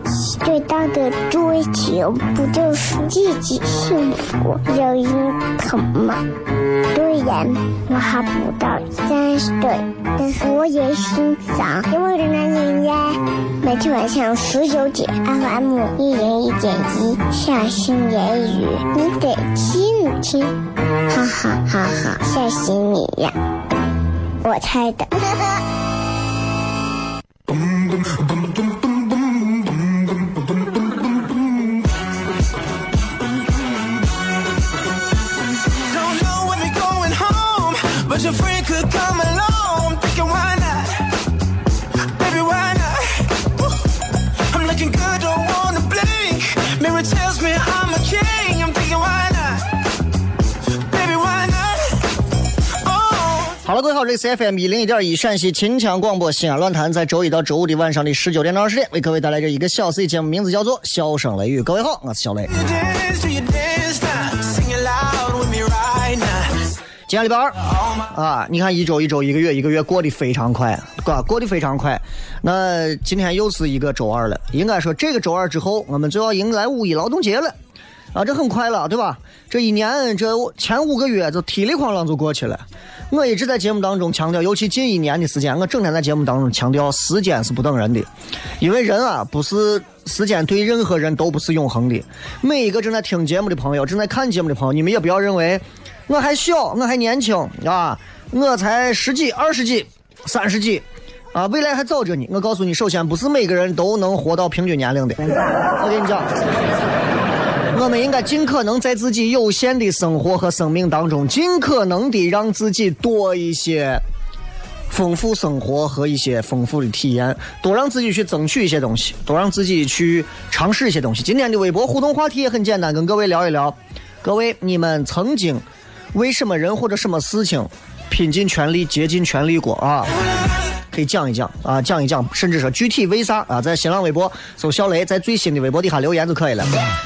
子最大的追求不就是自己幸福、有人疼吗？虽然我还不到三十岁，但是我也心脏因为人男人呀。每天晚上十九点，FM 一零一点一，下心言语，你得听听，哈哈哈哈，吓死你呀！我猜的。Oh. 各位好，这里是 FM 一零一点一陕西秦腔广播西安论坛，在周一到周五的晚上的十九点到二十点，为各位带来这一个小时的节目，名字叫做《笑声雷雨》。各位好，我是小雷。今天礼拜二啊，你看一周一周一个月一个月过得非常快，过过得非常快。那今天又是一个周二了，应该说这个周二之后，我们就要迎来五一劳动节了。啊，这很快了，对吧？这一年这前五个月就噼里哐啷就过去了。我一直在节目当中强调，尤其近一年的时间，我整天在节目当中强调，时间是不等人的，因为人啊，不是时间对任何人都不是永恒的。每一个正在听节目的朋友，正在看节目的朋友，你们也不要认为我还小，我还年轻啊，我才十几、二十几、三十几。啊，未来还早着呢。我告诉你，首先不是每个人都能活到平均年龄的。我跟你讲，我们应该尽可能在自己有限的生活和生命当中，尽可能的让自己多一些丰富生活和一些丰富的体验，多让自己去争取一些东西，多让自己去尝试一些东西。今天的微博互动话题也很简单，跟各位聊一聊，各位你们曾经为什么人或者什么事情拼尽全力、竭尽全力过啊？可以讲一讲啊，讲一讲，甚至说具体为啥啊，在新浪微博搜小雷，在最新的微博底下留言就可以了。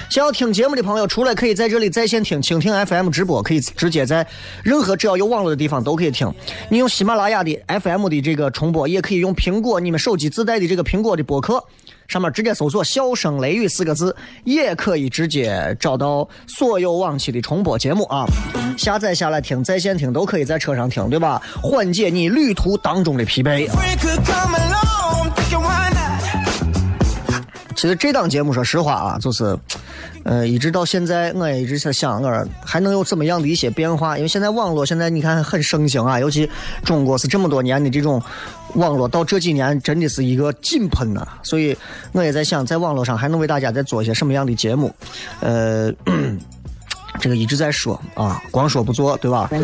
想要听节目的朋友，除了可以在这里在线听蜻蜓 FM 直播，可以直接在任何只要有网络的地方都可以听。你用喜马拉雅的 FM 的这个重播，也可以用苹果你们手机自带的这个苹果的播客。上面直接搜索“笑声雷雨”四个字，也可以直接找到所有往期的重播节目啊，下载下来听，在线听都可以在车上听，对吧？缓解你旅途当中的疲惫。其实这档节目，说实话啊，就是，呃，一直到现在，我也一直在想，我还能有怎么样的一些变化？因为现在网络现在你看很盛行啊，尤其中国是这么多年的这种网络，到这几年真的是一个井喷呐、所以我也在想，在网络上还能为大家再做一些什么样的节目？呃，这个一直在说啊，光说不做，对吧？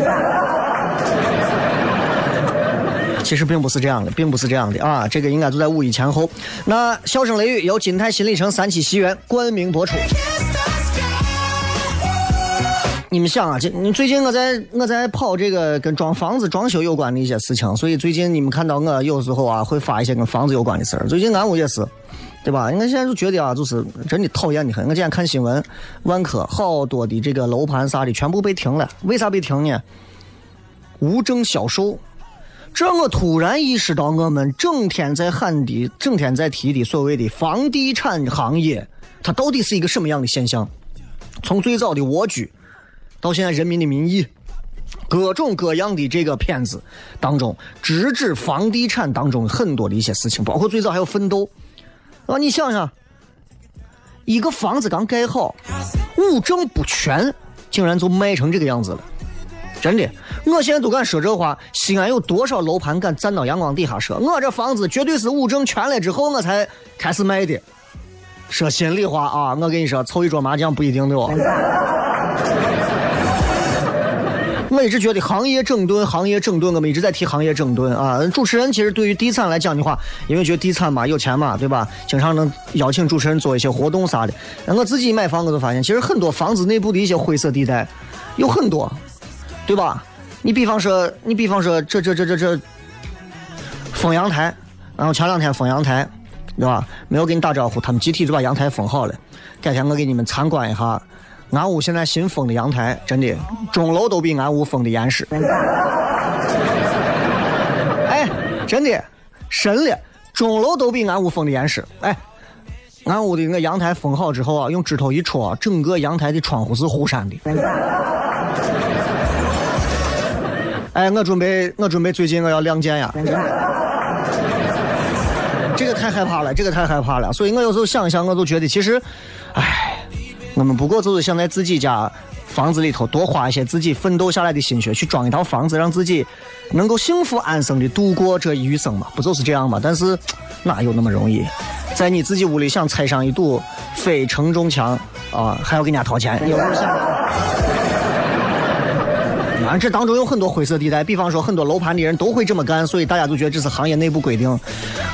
其实并不是这样的，并不是这样的啊！这个应该就在五一前后。那《笑声雷雨》由金泰新里程三期西园冠名播出。你们想啊，这你最近我在我在跑这个跟装房子、装修有关的一些事情，所以最近你们看到我有时候啊会发一些跟房子有关的事儿。最近俺屋也是，对吧？我现在就觉得啊，就是真的讨厌的很。我今天看新闻，万科好多的这个楼盘啥的全部被停了，为啥被停呢？无证销售。这我突然意识到，我们整天在喊的、整天在提的所谓的房地产行业，它到底是一个什么样的现象？从最早的蜗居，到现在《人民的名义》，各种各样的这个片子当中，直指房地产当中很多的一些事情，包括最早还有奋斗。啊，你想想，一个房子刚盖好，物证不全，竟然就卖成这个样子了。真的，我现在都敢说这话，西安有多少楼盘敢站到阳光底下说？我这房子绝对是物证全了之后我才开始卖的。说心里话啊，我跟你说，凑一桌麻将不一定的哦。我一直觉得行业整顿，行业整顿，我们一直在提行业整顿啊。主持人其实对于地产来讲的话，因为觉得地产嘛有钱嘛，对吧？经常能邀请主持人做一些活动啥的。我自己买房，我就发现，其实很多房子内部的一些灰色地带有很多，对吧？你比方说，你比方说，这这这这这封阳台，然后前两天封阳台，对吧？没有给你打招呼，他们集体就把阳台封好了。改天我给你们参观一下。俺屋现在新封的阳台，真的钟楼都比俺屋封的严实。哎，真的，神了，钟楼都比俺屋封的严实。哎，俺屋的那个阳台封好之后啊，用指头一戳，整个阳台的窗户是忽闪的。哎，我准备，我准备最近我要亮剑呀。这个太害怕了，这个太害怕了。所以我有时候想一想，我都觉得其实，哎。我们不过就是想在自己家房子里头多花一些自己奋斗下来的心血，去装一套房子，让自己能够幸福安生的度过这一生嘛？不就是这样吗？但是哪有那么容易？在你自己屋里想拆上一堵非承重墙啊，还要给人家掏钱？有人想？啊，这当中有很多灰色地带，比方说很多楼盘的人都会这么干，所以大家都觉得这是行业内部规定。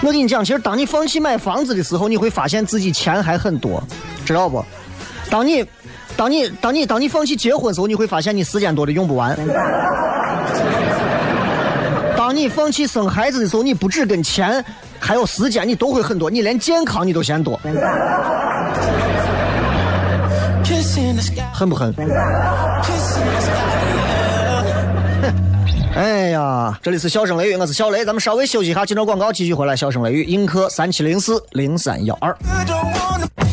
我跟你讲，其实当你放弃买房子的时候，你会发现自己钱还很多，知道不？当你，当你，当你，当你放弃结婚的时候，你会发现你时间多的用不完。当你放弃生孩子的时候，你不止跟钱，还有时间，你都会很多，你连健康你都嫌多。恨不恨？哎呀，这里是笑声雷雨，我是小雷，咱们稍微休息一下，接着广告继续回来。笑声雷雨，映客三七零四零三幺二。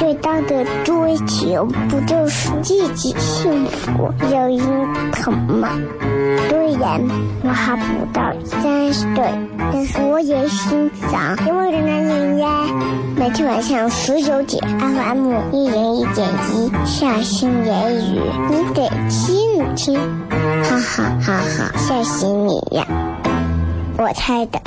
最大的追求不就是自己幸福、有人疼吗？虽然我还不到三十岁，但是我也心脏因为人男人呀。每天晚上十九点，FM 一人一点一，下心言语，你得听听，哈哈哈哈，吓死你呀！我猜的。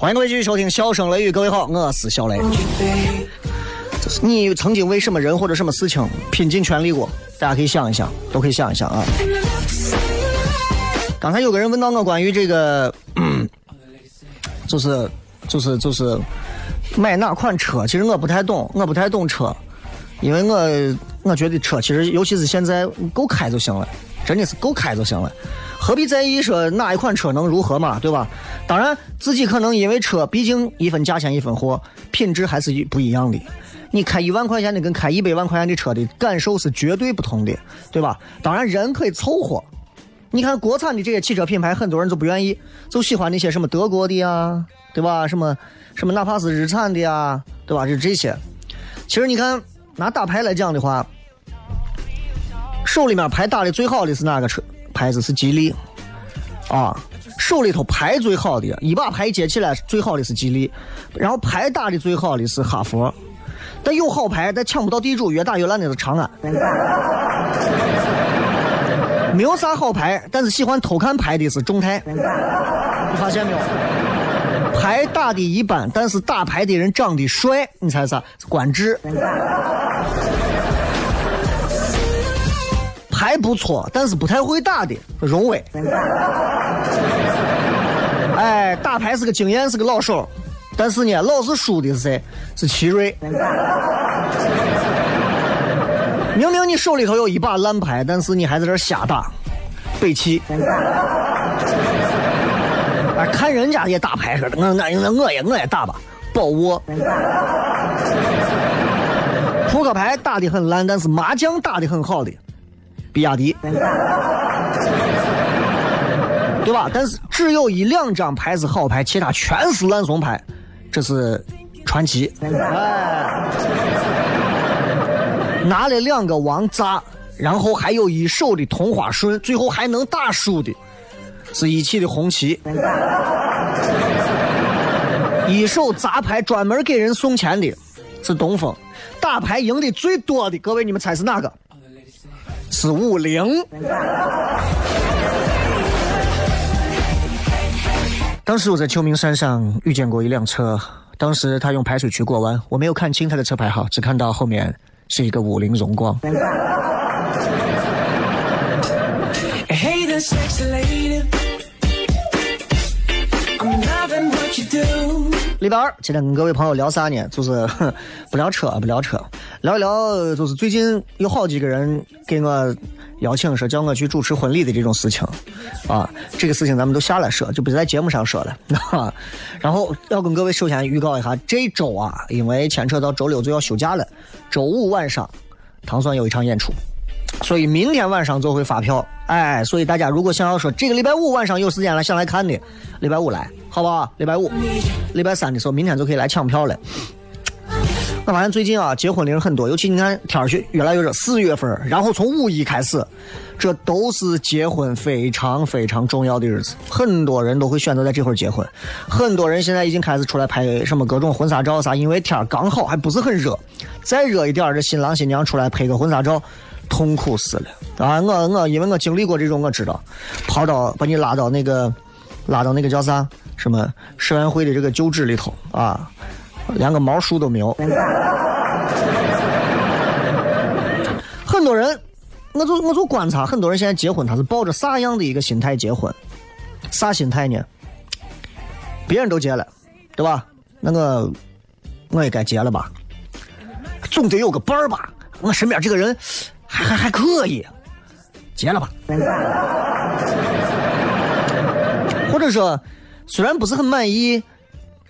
欢迎各位继续收听《笑声雷雨》，各位好，我是小雷。你曾经为什么人或者什么事情拼尽全力过？大家可以想一想，都可以想一想啊。刚才有个人问到我关于这个，就是就是就是买哪款车？其实我不太懂，我不太懂车，因为我我觉得车其实尤其是现在够开就行了，真的是够开就行了。何必在意说哪一款车能如何嘛，对吧？当然，自己可能因为车，毕竟一分价钱一分货，品质还是不一样的。你开一万块钱的跟开一百万块钱的车的感受是绝对不同的，对吧？当然，人可以凑合。你看国产的这些汽车品牌，很多人就不愿意，就喜欢那些什么德国的呀，对吧？什么什么哪怕是日产的呀，对吧？就这些。其实你看拿大牌来讲的话，手里面牌打的最好的是哪个车？牌子是吉利，啊，手里头牌最好的一把牌接起来最好的是吉利，然后牌打的最好的是哈佛，但有好牌但抢不到地主，越打越烂的是长安。没有啥好牌，但是喜欢偷看牌的是众泰，你发现没有？牌打的一般，但是打牌的人长得帅，你猜啥？是官志。牌不错，但是不太会打的荣威。哎，打牌是个经验，是个老手，但是呢，老是输的是谁？是奇瑞。明明你手里头有一把烂牌，但是你还在这瞎打，北汽。啊，看人家也打牌似的，我我我也我也打吧，宝沃。扑克牌打的很烂，但是麻将打的很好的，比亚迪。对吧？但是只有一两张牌是好牌，其他全是烂怂牌，这是传奇。哎，拿了两个王炸，然后还有一手的同花顺，最后还能打输的，是一汽的红旗。一手砸牌专门给人送钱的，是东风。打牌赢的最多的，各位你们猜是哪个？是五菱。当时我在秋名山上遇见过一辆车，当时他用排水渠过弯，我没有看清他的车牌号，只看到后面是一个五菱荣光。Hey there, sexy lady. I'm loving what you do. 礼拜二，今天跟各位朋友聊啥呢？就是 不聊车，不聊车，聊一聊就是最近有好几个人给我邀请说叫我去主持婚礼的这种事情，啊，这个事情咱们都下来说，就不在节目上说了。啊、然后要跟各位首先预告一下，这周啊，因为牵扯到周六就要休假了，周五晚上唐蒜有一场演出。所以明天晚上就会发票，哎，所以大家如果想要说这个礼拜五晚上有时间来想来看的，礼拜五来，好不好？礼拜五、礼拜三的时候，明天就可以来抢票了。我发现最近啊，结婚的人很多，尤其你看天儿越越来越热，四月份，然后从五一开始，这都是结婚非常非常重要的日子，很多人都会选择在这会儿结婚。很多人现在已经开始出来拍什么各种婚纱照啥，因为天儿刚好还不是很热，再热一点儿，这新郎新娘出来拍个婚纱照。痛苦死了啊！我我因为我经历过这种，我知道，跑到把你拉到那个拉到那个叫啥什么世园会的这个旧址里头啊，连个毛树都没有。很多人，我就我就观察，很多人现在结婚，他是抱着啥样的一个心态结婚？啥心态呢？别人都结了，对吧？那我我也该结了吧？总得有个伴儿吧？我身边这个人还还还可以，结了吧？或者说，虽然不是很满意，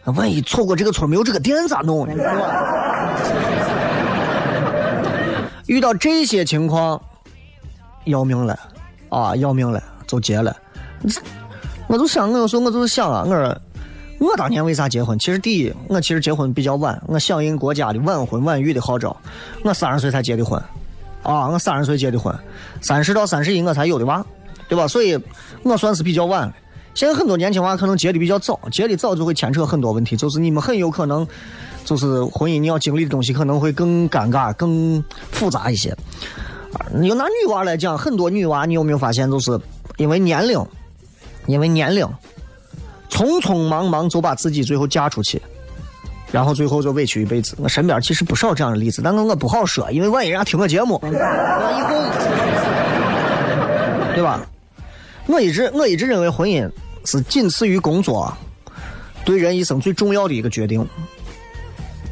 万一错过这个村没有这个店咋弄呢？遇到这些情况，要命了啊！要命了，就结了。我就想，我有时候我就是想啊，我说我当年为啥结婚？其实第一，我其实结婚比较晚，我响应国家的晚婚晚育的号召，我三十岁才结的婚，啊，我三十岁结的婚，三十到三十一我才有的娃，对吧？所以我算是比较晚。现在很多年轻娃可能结的比较早，结的早就会牵扯很多问题，就是你们很有可能，就是婚姻你要经历的东西可能会更尴尬、更复杂一些。啊你就拿女娃来讲，很多女娃你有没有发现，就是因为年龄，因为年龄，匆匆忙忙就把自己最后嫁出去，然后最后就委屈一辈子。我身边其实不少这样的例子，但是我不好说，因为万一人家听我节目，我以后，对吧？我一直我一直认为婚姻是仅次于工作，对人一生最重要的一个决定。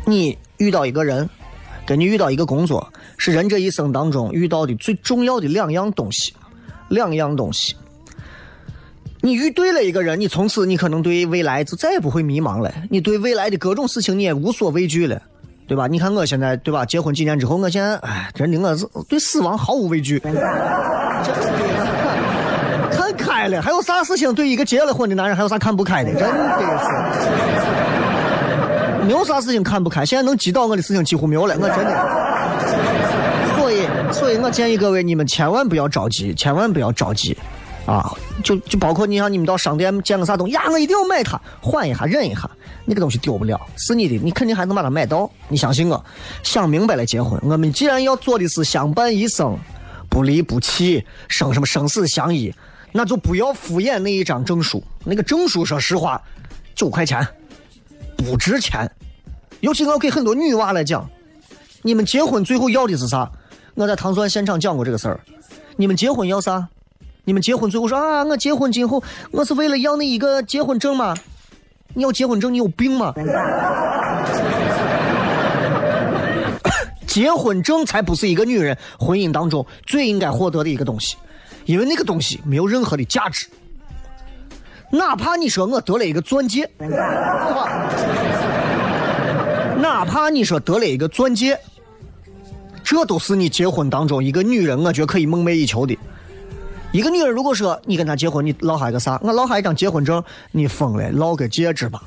你遇到一个人，跟你遇到一个工作，是人这一生当中遇到的最重要的两样东西，两样东西。你遇对了一个人，你从此你可能对未来就再也不会迷茫了，你对未来的各种事情你也无所畏惧了。对吧？你看我现在，对吧？结婚几年之后，我现在，哎，真的我是对死亡毫无畏惧。还有啥事情对一个结了婚的男人还有啥看不开的？真的是，没有啥事情看不开。现在能击倒我的事情几乎没有了，我真的。所以，所以我建议各位，你们千万不要着急，千万不要着急，啊，就就包括你像你们到商店见个啥东西呀，我一定要买它，换一下忍一下，那个东西丢不了，是你的，你肯定还能把它买到。你相信我，想明白了结婚，我们既然要做的是相伴一生，不离不弃，生什么生死相依，那就不要敷衍那一张证书。那个证书，说实话，九块钱不值钱。尤其我给很多女娃来讲，你们结婚最后要的是啥？我在糖蒜现场讲过这个事儿。你们结婚要啥？你们结婚最后说啊，我结婚今后我是为了要那一个结婚证吗？你要结婚证，你有病吗？结婚证才不是一个女人婚姻当中最应该获得的一个东西，因为那个东西没有任何的价值。哪怕你说我得了一个钻戒，哪怕你说得了一个钻戒，这都是你结婚当中一个女人我觉得可以梦寐以求的。一个女人如果说你跟她结婚，你落下一个啥？我落下一张结婚证，你疯了，落个戒指吧。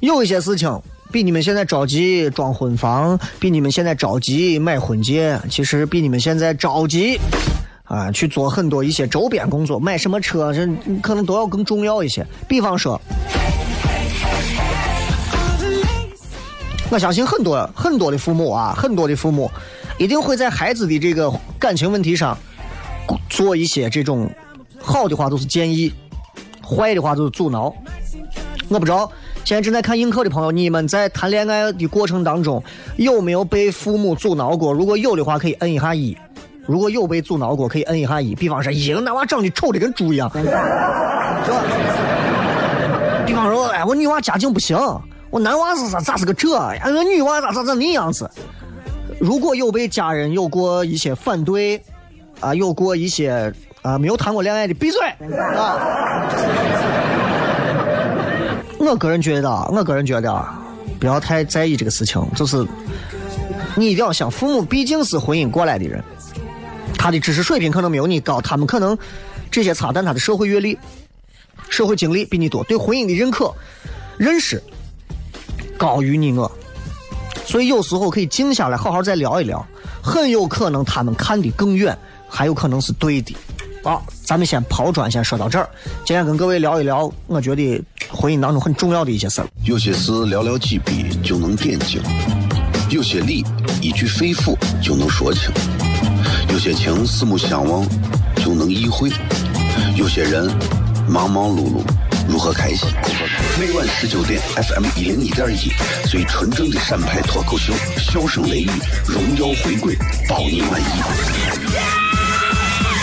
有一些事情比你们现在着急装婚房，比你们现在着急买婚戒，其实比你们现在着急啊去做很多一些周边工作，买什么车，这可能都要更重要一些。比方说，我相信很多很多的父母啊，很多的父母一定会在孩子的这个感情问题上做一些这种好的话都是建议，坏的话就是阻挠。我不知道。现在正在看映客的朋友，你们在谈恋爱的过程当中有没有被父母阻挠过？如果有的话，可以摁一下一；如果有被阻挠过，可以摁一下一。比方说，一个，那娃长得丑的跟猪一样，是吧？比方说，哎，我女娃家境不行，我男娃是咋咋是个这？哎，我女娃咋咋咋那样子？如果有被家人有过一些反对，啊，有过一些啊没有谈过恋爱的，闭嘴啊！我个人觉得，我个人觉得，不要太在意这个事情。就是你一定要想，父母毕竟是婚姻过来的人，他的知识水平可能没有你高，他们可能这些差，但他的社会阅历、社会经历比你多，对婚姻的认可、认识高于你我。所以有时候可以静下来，好好再聊一聊，很有可能他们看得更远，还有可能是对的。好，咱们先抛砖，先说到这儿。今天跟各位聊一聊，我觉得婚姻当中很重要的一些事儿。有些事寥寥几笔就能点睛，有些理一句肺腑就能说清，有些情四目相望就能意会，有些人忙忙碌碌如何开心？每晚十九点，FM 一零一点一，最纯正的陕派脱口秀，笑声雷雨，荣耀回归，包你满意。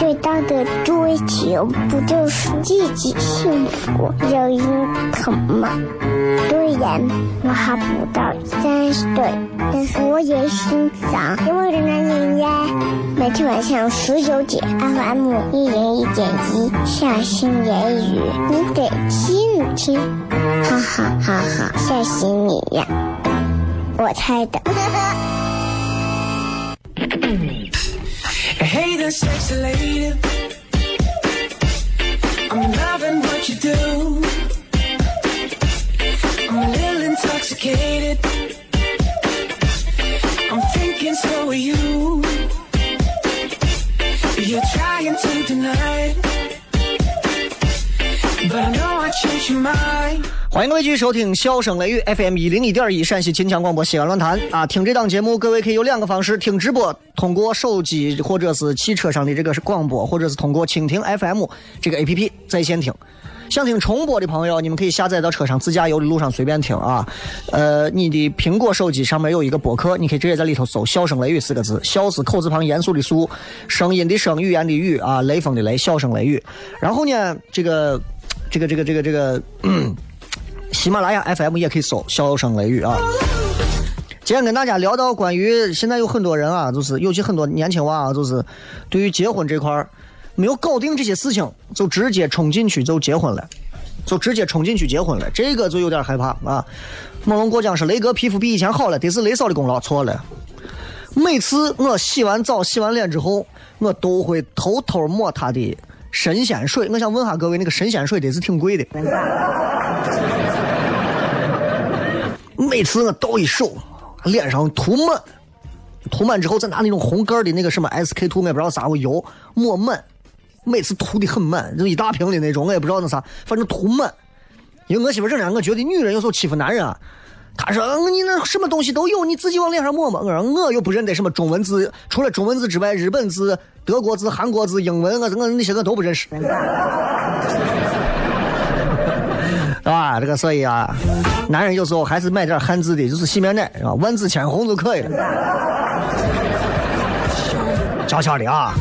最大的追求不就是自己幸福、有人疼吗？虽然我还不到三十岁，但是我也心脏因为人男人呀。每天晚上十九点，FM 一零一点一，下心言语，你得听听，哈哈哈哈，吓死你呀！我猜的。Hey there, sexy lady. I'm loving what you do. I'm a little intoxicated. I'm thinking so are you. You're trying to deny it. 欢迎各位继续收听笑声雷雨 FM 一零一点一陕西秦腔广播西安论坛啊！听这档节目，各位可以有两个方式听直播：通过手机或者是汽车上的这个广播，或者是通过蜻蜓 FM 这个 APP 在线听。想听重播的朋友，你们可以下载到车上自驾游的路上随便听啊。呃，你的苹果手机上面有一个播客，你可以直接在里头搜“笑声雷雨”四个字，笑是口字旁严肃的肃，声音的声，语言的语啊，雷锋的雷，笑声雷雨。然后呢，这个这个这个这个这个。喜马拉雅 FM 也可以搜“笑声雷雨”啊。今天跟大家聊到关于现在有很多人啊，就是尤其很多年轻娃啊，就是对于结婚这块儿没有搞定这些事情，就直接冲进去就结婚了，就直接冲进去结婚了，这个就有点害怕啊。猛龙过江是雷哥皮肤比以前好了，得是雷嫂的功劳，错了。每次我洗完澡、洗完脸之后，我都会偷偷抹他的神仙水。我想问下各位，那个神仙水得是挺贵的。每次我倒一手，脸上涂满，涂满之后再拿那种红盖的那个什么 SK two，我也不知道啥我油抹满，每次涂的很满，就一大瓶的那种，我也不知道那啥，反正涂满。因为我媳妇这样，我觉得女人有时候欺负男人啊。他说：“你那什么东西都有，你自己往脸上抹抹。”我说：“我又不认得什么中文字，除了中文字之外，日本字、德国字、韩国字、英文，我我那些我都不认识。”啊，这个所以啊，男人有时候还是买点汉字的，就是洗面奶，是吧？万紫千红就可以了。悄悄的啊。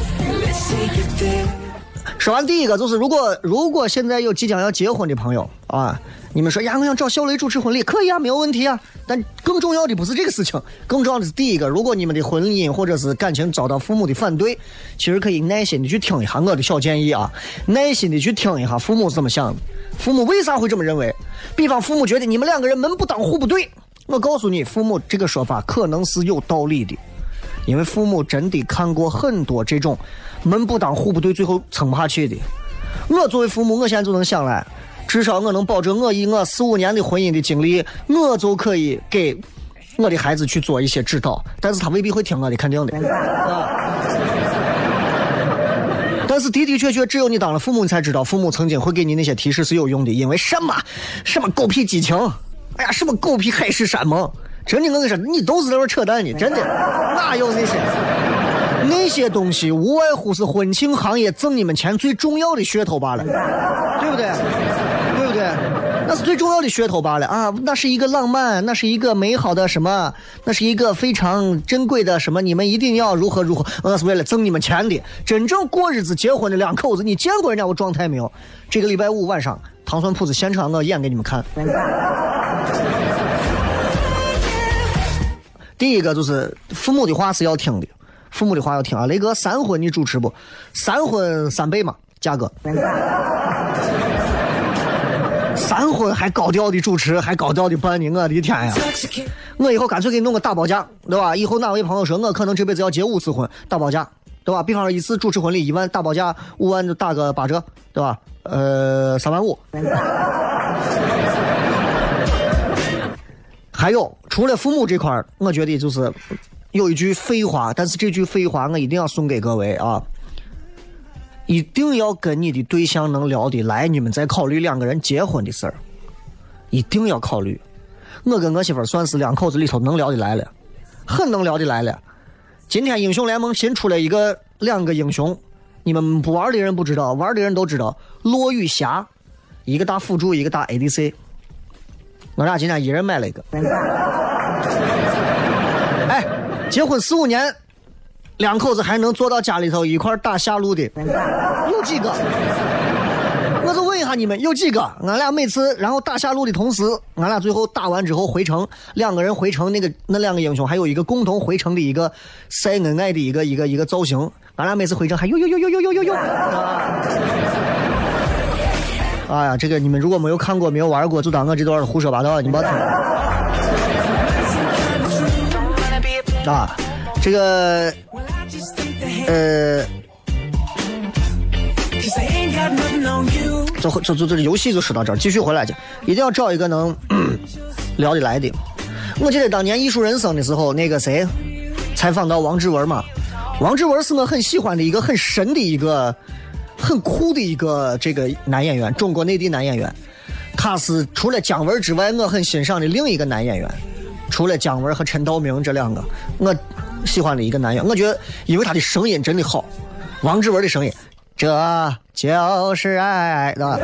说完第一个，就是如果如果现在有即将要结婚的朋友啊，你们说呀，我想找小雷主持婚礼，可以啊，没有问题啊。但更重要的不是这个事情，更重要的是第一个，如果你们的婚姻或者是感情遭到父母的反对，其实可以耐心的去听一下我的小建议啊，耐心的去听一下父母是怎么想的，父母为啥会这么认为？比方父母觉得你们两个人门不当户不对，我告诉你，父母这个说法可能是有道理的，因为父母真的看过很多这种。门不当户不对，最后撑不下去的。我作为父母，我现在就能想来，至少我能保证我以我四五年的婚姻的经历，我就可以给我的孩子去做一些指导。但是他未必会听我的，肯定的。但是的的确确，只有你当了父母，你才知道父母曾经会给你那些提示是有用的。因为什么？什么狗屁激情？哎呀，什么狗屁海誓山盟？真的，我跟你说，你都是在那扯淡呢。真的，哪有那些？那些东西无外乎是婚庆行业挣你们钱最重要的噱头罢了，对不对？对不对？那是最重要的噱头罢了啊！那是一个浪漫，那是一个美好的什么？那是一个非常珍贵的什么？你们一定要如何如何？那是为了挣你们钱的。真正过日子结婚的两口子，你见过人家我状态没有？这个礼拜五晚上，糖蒜铺子现场我演给你们看。第一个就是父母的话是要听的。父母的话要听啊！雷哥，三婚你主持不？三婚三倍嘛，价格。三婚还高调的主持，还高调的办呢，我的天呀！我以后干脆给你弄个大包价，对吧？以后哪位朋友说我可能这辈子要结五次婚，大包价，对吧？比方说一次主持婚礼一万，大包价五万就打个八折，对吧？呃，三万五。还有，除了父母这块我觉得就是。有一句废话，但是这句废话我一定要送给各位啊！一定要跟你的对象能聊得来，你们再考虑两个人结婚的事儿，一定要考虑。我跟我媳妇算是两口子里头能聊得来了，很能聊得来了。今天英雄联盟新出了一个两个英雄，你们不玩的人不知道，玩的人都知道。落雨侠，一个打辅助，一个打 ADC。我俩今天一人买了一个。哎结婚四五年，两口子还能坐到家里头一块打下路的，有几个？我就问一下你们，有几个？俺俩每次然后打下路的同时，俺俩最后打完之后回城，两个人回城那个那两个英雄还有一个共同回城的一个晒恩爱的一个一个一个造型。俺俩每次回城还有有有有有有有有。哎呀，这个你们如果没有看过没有玩过，就当我这段胡说八道，你别听。啊，这个，呃，就就就这个游戏就说到这儿，继续回来去，一定要找一个能聊得来的。我记得当年《艺术人生》的时候，那个谁采访到王志文嘛，王志文是我很喜欢的一个很神的一个很酷的一个这个男演员，中国内地男演员。他是除了姜文之外，我很欣赏的另一个男演员。除了姜文和陈道明这两个，我喜欢的一个男演员，我觉得因为他的声音真的好。王志文的声音，这就是爱，对吧？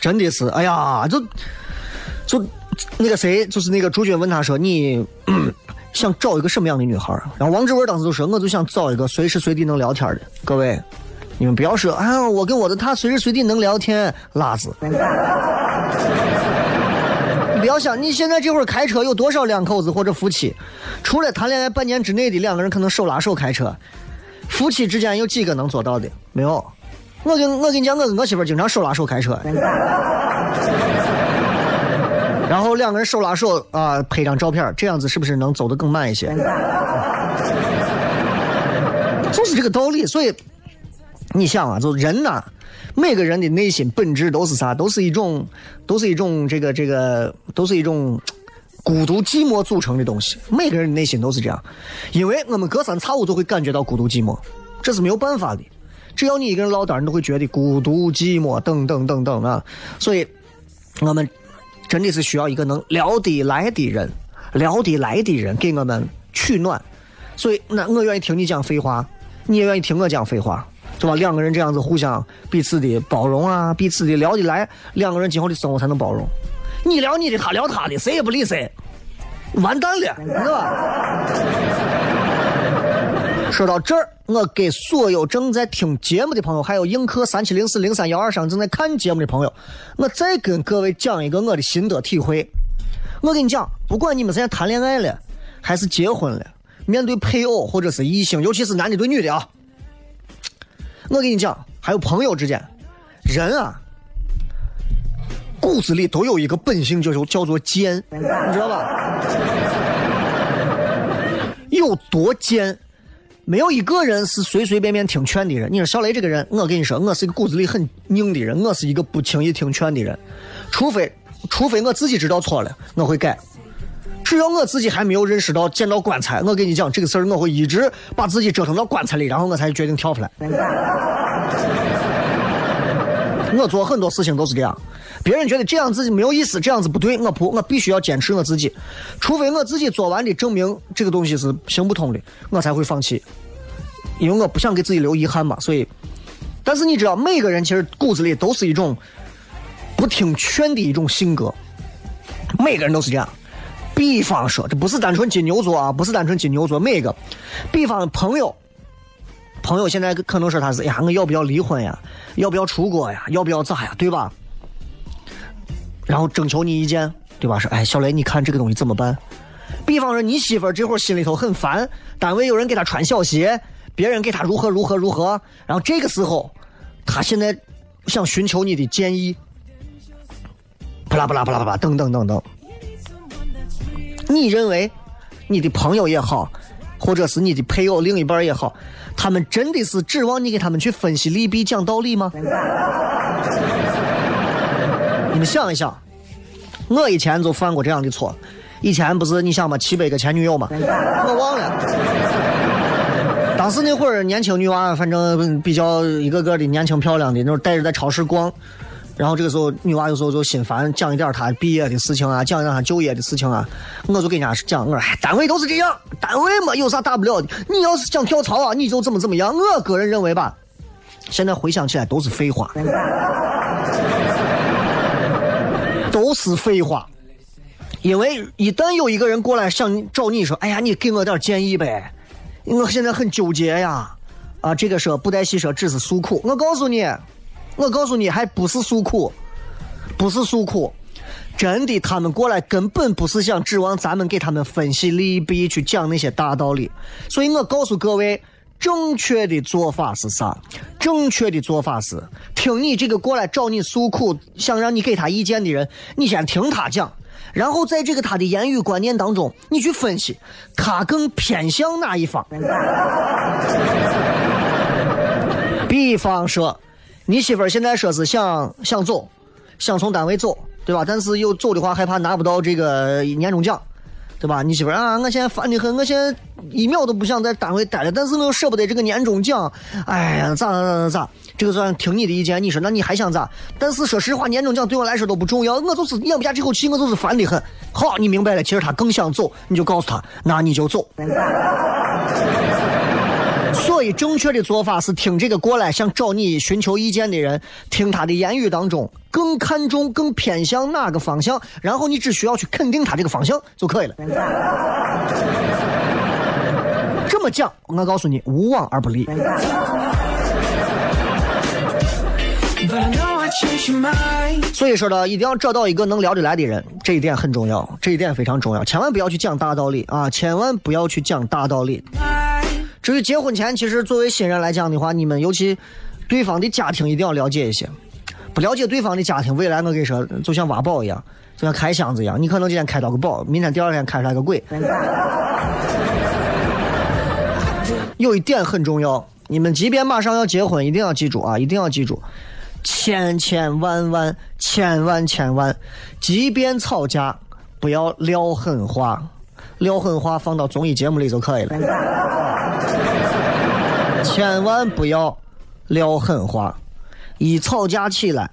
真的是，哎呀，就就那个谁，就是那个朱军问他说：“你想找一个什么样的女孩？”然后王志文当时就说：“我就想找一个随时随地能聊天的。”各位，你们不要说啊，我跟我的他随时随地能聊天，拉子。你不要想，你现在这会儿开车有多少两口子或者夫妻，除了谈恋爱半年之内的两个人可能手拉手开车，夫妻之间有几个能做到的？没有。我跟我跟你讲，我跟我媳妇经常手拉手开车，然后两个人手拉手啊，拍张照片，这样子是不是能走得更慢一些？就是这个道理。所以你想啊，就人呐、每个人的内心本质都是啥？都是一种，都是一种这个这个，都是一种孤独寂寞组成的东西。每个人的内心都是这样，因为我们隔三差五都会感觉到孤独寂寞，这是没有办法的。只要你一个人落单，你都会觉得孤独寂寞等等等等啊。所以，我们真的是需要一个能聊得来的人，聊得来的人给我们取暖。所以，那我愿意听你讲废话，你也愿意听我讲废话，是吧？两个人这样子互相彼此的包容啊，彼此的聊得来，两个人今后的生活才能包容。你聊你的，他聊他的，谁也不理谁，完蛋了，是吧？说到这儿，我给所有正在听节目的朋友，还有映客三七零四零三幺二上正在看节目的朋友，我再跟各位讲一个我的心得体会。我跟你讲，不管你们现在谈恋爱了，还是结婚了，面对配偶或者是异性，尤其是男的对女的啊，我跟你讲，还有朋友之间，人啊，骨子里都有一个本性，就是叫做贱，你知道吧？有多贱？没有一个人是随随便便听劝的人。你说小雷这个人，我跟你说，我是一个骨子里很硬的人，我是一个不轻易听劝的人，除非除非我自己知道错了，我会改。只要我自己还没有认识到见到棺材，我跟你讲这个事儿，我会一直把自己折腾到棺材里，然后我才决定跳出来。我做很多事情都是这样，别人觉得这样子没有意思，这样子不对，我不，我必须要坚持我自己，除非我自己做完的证明这个东西是行不通的，我才会放弃，因为我不想给自己留遗憾嘛。所以，但是你知道，每个人其实骨子里都是一种不听劝的一种性格，每个人都是这样。比方说，这不是单纯金牛座啊，不是单纯金牛座，每个，比方朋友。朋友现在可能说他是哎呀，我要不要离婚呀？要不要出国呀？要不要咋呀？对吧？然后征求你意见，对吧？说哎，小雷，你看这个东西怎么办？比方说你媳妇儿这会儿心里头很烦，单位有人给她穿小鞋，别人给她如何如何如何，然后这个时候，她现在想寻求你的建议，巴拉巴拉巴拉巴拉等等等等。你认为你的朋友也好，或者是你的配偶另一半也好，他们真的是指望你给他们去分析利弊、讲道理吗？你们想一想，我以前就犯过这样的错。以前不是你想嘛，七百个前女友嘛，我忘了。当时那会儿年轻女娃，反正比较一个个的年轻漂亮的，那会儿带着在超市逛。然后这个时候，女娃有时候就心烦，讲一点她毕业的事情啊，讲一点她就业的事情啊，我就跟人家讲，我说，单位都是这样，单位嘛有啥大不了的，你要是想跳槽啊，你就怎么怎么样。我个人认为吧，现在回想起来都是废话，都是废话。因为一旦有一个人过来想找你说，哎呀，你给我点建议呗，我现在很纠结呀，啊，这个说不带戏说，只是诉苦。我告诉你。我告诉你，还不是诉苦，不是诉苦，真的，他们过来根本不是想指望咱们给他们分析利弊，去讲那些大道理。所以我告诉各位，正确的做法是啥？正确的做法是，听你这个过来找你诉苦，想让你给他意见的人，你先听他讲，然后在这个他的言语观念当中，你去分析他更偏向哪一方。比方说。你媳妇儿现在说是想想走，想从单位走，对吧？但是又走的话，害怕拿不到这个年终奖，对吧？你媳妇啊，我现在烦的很，我现在一秒都不想在单位待了，但是我又舍不得这个年终奖，哎呀，咋咋咋咋咋？这个算听你的意见，你说那你还想咋？但是说实话，年终奖对我来说都不重要，我就是咽不下这口气，我就是烦的很。好，你明白了，其实他更想走，你就告诉他，那你就走。所以，正确的做法是听这个过来想找你寻求意见的人，听他的言语当中更看重、更偏向哪个方向，然后你只需要去肯定他这个方向就可以了。这么讲，我告诉你，无往而不利。所以说呢，一定要找到一个能聊得来的人，这一点很重要，这一点非常重要，千万不要去讲大道理啊，千万不要去讲大道理。至于结婚前，其实作为新人来讲的话，你们尤其对方的家庭一定要了解一些，不了解对方的家庭，未来我跟你说，就像挖宝一样，就像开箱子一样，你可能今天开到个宝，明天第二天开出来个鬼。有一点很重要，你们即便马上要结婚，一定要记住啊，一定要记住，千千万万千万千万，即便吵架，不要撂狠话，撂狠话放到综艺节目里就可以了，千万不要撂狠话，一吵架起来。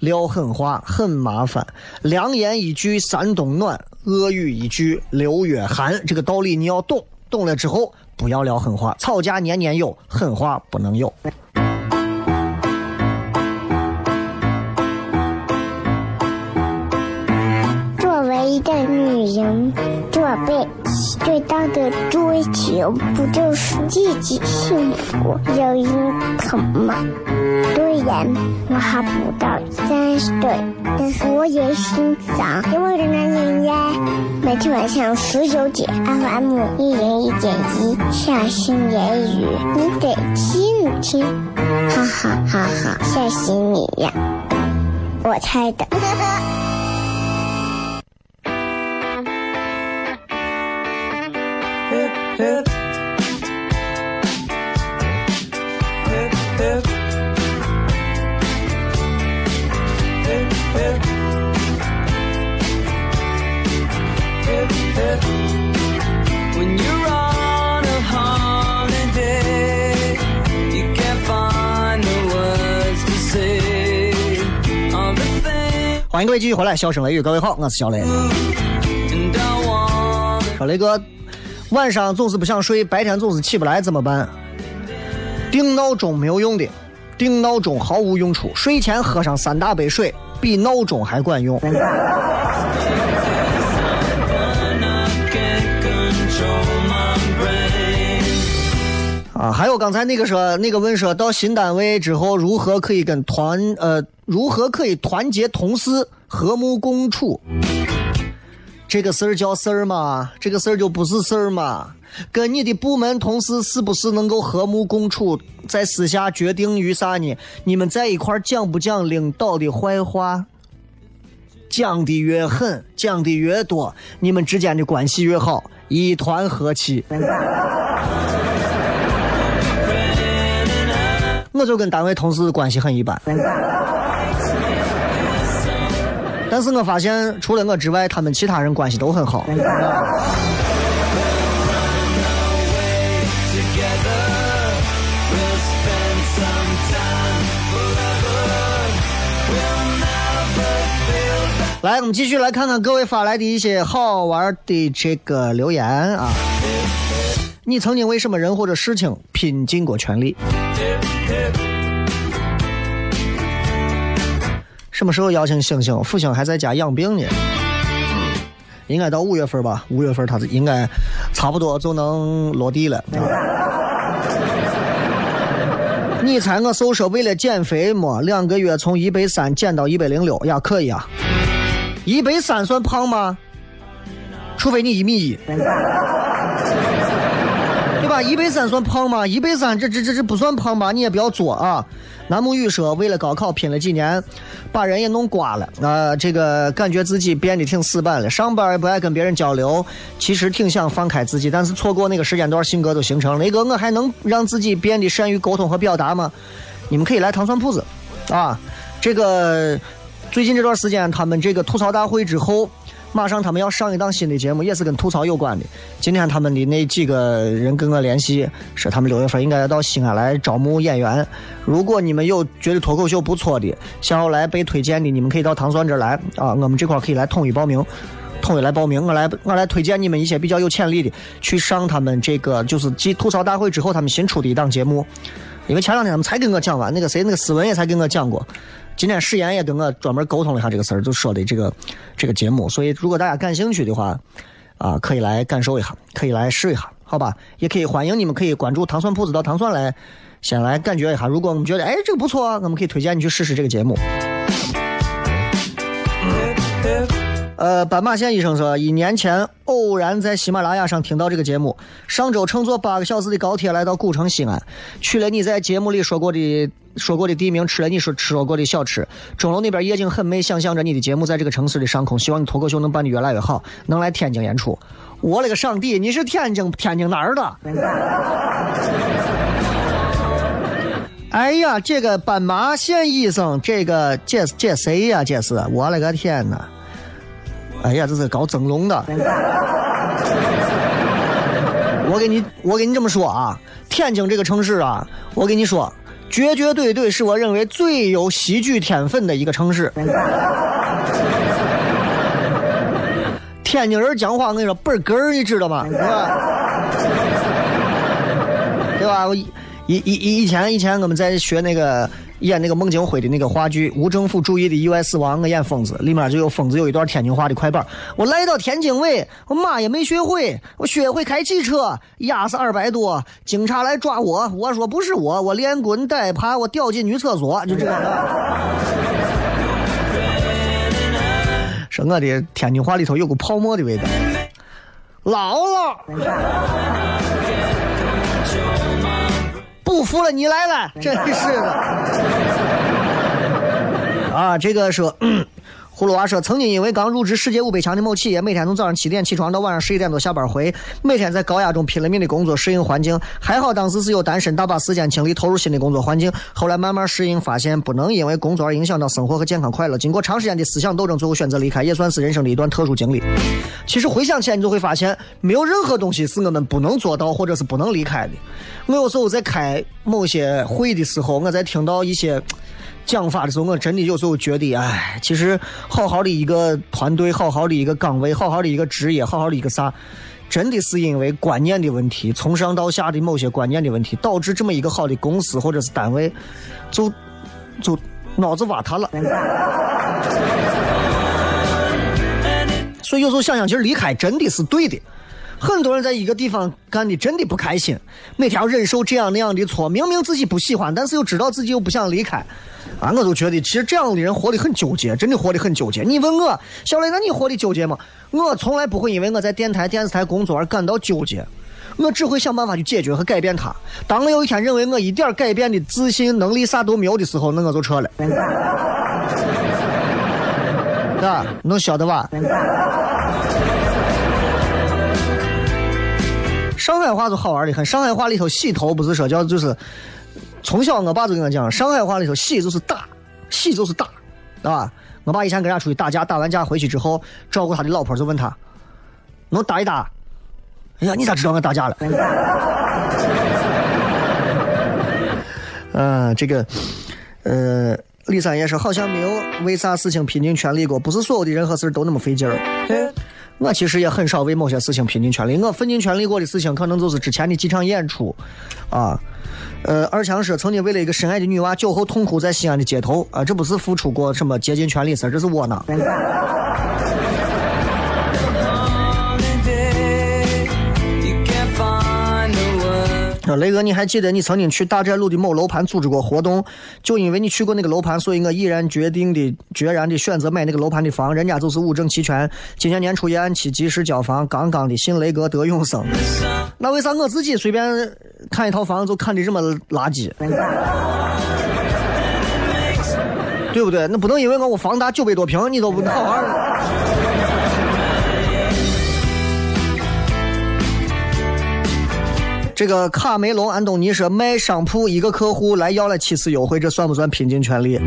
撂狠话很麻烦，良言一句三冬暖，恶语一句六月寒。这个道理你要懂，懂了之后不要撂狠话。吵架年年有，狠话不能有。作为一个女人，做辈子最大的追求，不就是自己幸福、有人疼吗？虽然我还不到三十岁，但是我也心脏因为人男人呀。每天晚上十九点，FM 一零一点一，下心言语，你得听听，哈哈哈哈，吓死你呀！我猜的。欢迎各位继续回来，笑声雷雨，各位好，我是小雷。说雷哥，晚上总是不想睡，白天总是起不来，怎么办？定闹钟没有用的，定闹钟毫无用处。睡前喝上三大杯水，比闹钟还管用。啊，还有刚才那个说，那个问说到新单位之后如何可以跟团呃，如何可以团结同事，和睦共处？这个事儿叫事儿吗？这个事儿就不是事儿吗？跟你的部门同事是不是能够和睦共处，在私下决定于啥呢？你们在一块儿讲不讲领导的坏话？讲的越狠，讲的越多，你们之间的关系越好，一团和气。我就跟单位同事关系很一般，但是我发现除了我之外，他们其他人关系都很好。来，我们继续来看看各位发来的一些好玩的这个留言啊。你曾经为什么人或者事情拼尽过全力？什么时候邀请星星？复兴还在家养病呢，应该到五月份吧。五月份他应该差不多就能落地了。你猜我瘦说为了减肥么？两个月从一百三减到一百零六呀，可以啊。一百三算胖吗？除非你一米一，吧？一百三算胖吗？一百三这这这这不算胖吧？你也不要作啊。南木雨说，为了高考拼了几年，把人也弄瓜了啊、这个感觉自己变得挺死板了，上班也不爱跟别人交流，其实挺想放开自己，但是错过那个时间段，性格都形成了。雷哥，我还能让自己变得善于沟通和表达吗？你们可以来糖蒜铺子，啊，这个最近这段时间，他们这个吐槽大会之后，马上他们要上一档新的节目，也是跟吐槽有关的。今天他们的那几个人跟我联系，说他们六月份应该要到西安来招募演员。如果你们有觉得脱口秀不错的，想要来被推荐的，你们可以到糖蒜这儿来啊，我们这块可以来统一报名。统一来报名，我来我来推荐你们一些比较有潜力的，去上他们这个就是继吐槽大会之后他们新出的一档节目。因为前两天他们才跟我讲完，那个谁，那个思文也才跟我讲过。今天史岩也跟我专门沟通了一下这个事儿，就说的这个这个节目。所以如果大家感兴趣的话，啊，可以来感受一下，可以来试一下好吧？也可以欢迎你们可以关注糖蒜铺子到糖蒜来，先来感觉一下。如果我们觉得哎这个不错，我们可以推荐你去试试这个节目。呃，斑马线医生说，一年前偶然在喜马拉雅上听到这个节目，上周乘坐八个小时的高铁来到古城西安，去了你在节目里说过的说过的地名，吃了你说说过的小吃。钟楼那边夜景很美，想象着你的节目在这个城市的上空，希望你脱口秀能办的越来越好，能来天津演出。我勒个上帝，你是天津天津哪儿的？哎呀，这个斑马线医生，这个这这谁呀？这是我勒个天哪！哎呀，这是搞整容的。我给你，我给你这么说啊，天津这个城市啊，我跟你说，绝绝对对是我认为最有喜剧天分的一个城市。天津人讲话，我跟你说倍儿哏儿，你知道吗？对吧？对吧？我以以以以前以前我们在学那个。演那个孟京辉的那个话剧《无政府主义的意外死亡》，我演疯子，里面就有疯子有一段天津话的快板。我来到天津卫，我妈也没学会，我学会开汽车，压死二百多，警察来抓我，我说不是我，我连滚带爬，我掉进女厕所，就这样。说我的天津话里头有股泡沫的味道，姥姥。不服了，你来了，真是的。啊，这个说，嗯葫芦娃说，曾经因为刚入职世界五百强的某企业，每天从早上七点起床到晚上十一点多下班回，每天在高压中拼了命的工作适应环境。还好当时是有单身，大把时间精力投入新的工作环境。后来慢慢适应，发现不能因为工作而影响到生活和健康快乐。经过长时间的思想斗争，最后选择离开，也算是人生的一段特殊经历。其实回想起来，你就会发现，没有任何东西是我们不能做到或者是不能离开的。我有时候在开某些会的时候，我在听到一些。讲法的时候，我真的有时候觉得，哎，其实好好的一个团队，好好的一个岗位，好好的一个职业，好好的一个啥，真的是因为观念的问题，从上到下的某些观念的问题，导致这么一个好的公司或者是单位，就就脑子瓦塌了。所以有时候想想，其实离开真的是对的。很多人在一个地方干的真的不开心，每天要忍受这样那样的错，明明自己不喜欢，但是又知道自己又不想离开。啊，我都觉得其实这样的人活得很纠结，真的活得很纠结。你问我，小雷，那你活得纠结吗？我从来不会因为我在电台、电视台工作而感到纠结，我只会想办法去解决和改变它。当我有一天认为我一点改变的自信能力啥都没有的时候，那我就撤了。啊，能晓得吧？上海话就好玩的很，上海话里头洗头不是说叫就是。从小我爸就跟我讲，上海话里头“喜”就是打，“喜”就是打，啊？我爸以前跟人家出去打架，打完架回去之后，照顾他的老婆就问他：“能打一打？”哎呀，你咋知道我打架了？嗯，这个，呃，李三爷说好像没有为啥事情拼尽全力过，不是所有的任何事都那么费劲儿。我其实也很少为某些事情拼尽全力，我奋尽全力过的事情，可能就是之前的几场演出，啊。呃，二强说曾经为了一个深爱的女娃，酒后痛哭在西安的街头啊，这不是付出过什么竭尽全力事这是窝囊。雷哥，你还记得你曾经去大寨路的某楼盘组织过活动？就因为你去过那个楼盘，所以我毅然决定的、决然的选择买那个楼盘的房。人家就是五证齐全，今年年初也按期及时交房，杠杠的，信雷哥得永生。那为啥我自己随便看一套房子就看的这么垃圾？对不对？那不能因为我我房大九百多平，你都不好好。这个卡梅隆·安东尼说卖商铺一个客户来要了七次优惠，这算不算拼尽全力？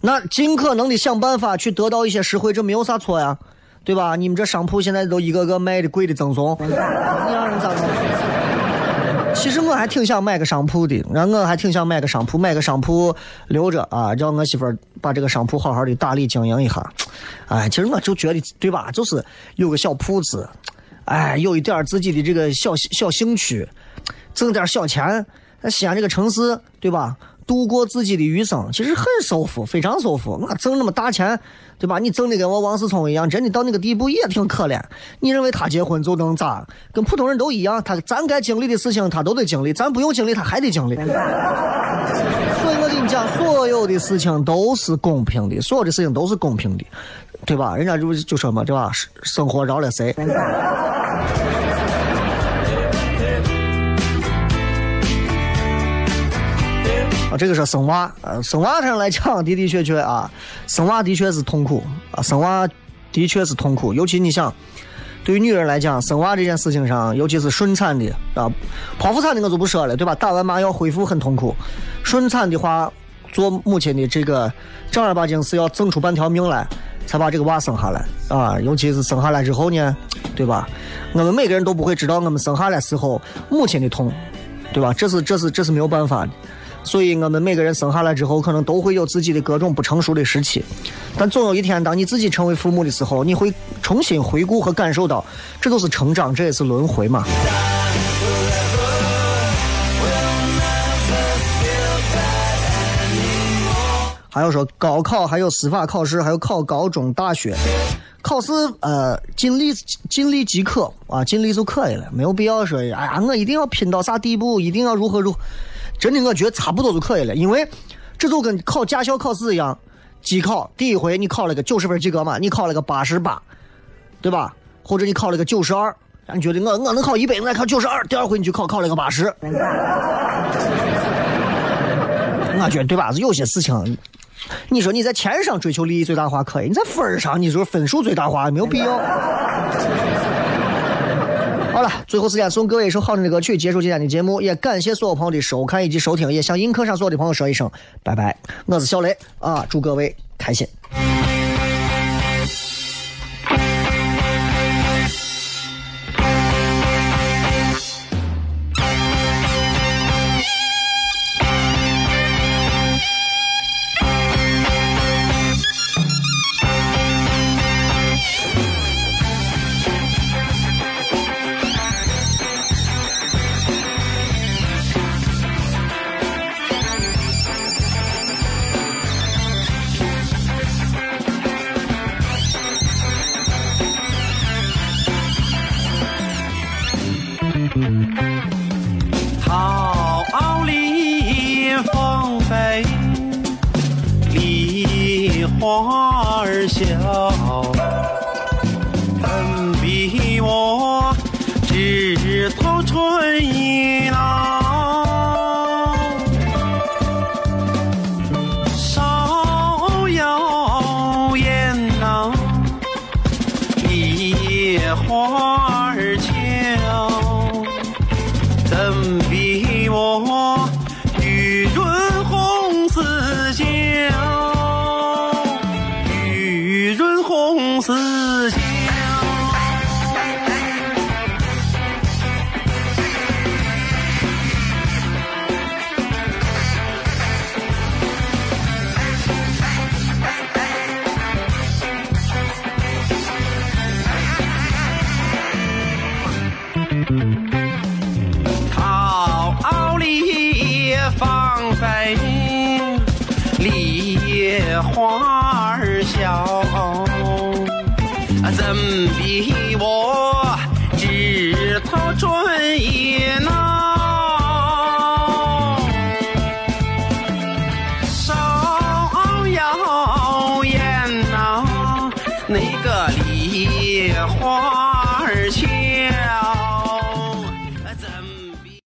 那尽可能的想办法去得到一些实惠，这没有啥错呀，对吧？你们这商铺现在都一个个卖的贵的赠送，你让人咋弄？其实我还挺想买个商铺的，然后我还挺想买个商铺，买个商铺留着啊，让我媳妇儿把这个商铺好好的打理经营一下。哎，其实我就觉得，对吧？就是有个小铺子，哎，有一点自己的这个小小兴趣。挣点小钱，在西安这个城市，对吧？度过自己的余生，其实很舒服，非常舒服。我挣那么大钱，对吧？你挣的跟我王思聪一样，真的到那个地步也挺可怜。你认为他结婚就能咋？跟普通人都一样，他咱该经历的事情他都得经历，咱不用经历他还得经历。所以我跟你讲，所有的事情都是公平的，所有的事情都是公平的，对吧？人家就就说嘛，对吧？生活饶了谁？这个是生娃，呃，生娃上来讲 的的确确啊，生娃的确是痛苦啊，生娃的确是痛苦，尤其你想，对于女人来讲，生娃这件事情上，尤其是顺产的啊，剖腹产的我就不说了，对吧？打完麻药恢复很痛苦，顺产的话，做母亲的这个正儿八经是要挣出半条命来，才把这个娃生下来啊，尤其是生下来之后呢，对吧？我们每个人都不会知道我们生下来时候母亲的痛，对吧？这是这是这是没有办法的。所以，我们每个人生下来之后，可能都会有自己的各种不成熟的时期，但总有一天，当你自己成为父母的时候，你会重新回顾和感受到，这都是成长，这也是轮回嘛。还有说高考，还有司法考试，还有考高中、大学考试，呃，尽力尽力即可啊，尽力就可以了，没有必要说，哎呀，我一定要拼到啥地步，一定要如何如。何。真的，我觉得差不多就可以了，因为这就跟考驾校考试一样，机考第一回你考了个九十分及格嘛，你考了个八十八，对吧？或者你考了个九十二，你觉得我我能考一百，我考九十二，第二回你去考考了个八十，我觉得对吧？有些事情，你说你在钱上追求利益最大化可以，你在分上你说分数最大化没有必要。好了，最后时间送各位一首好听的歌曲，结束今天的节目。也感谢所有朋友的收看以及收听，也向映客上所有的朋友说一声拜拜。我是小雷啊，祝各位开心。那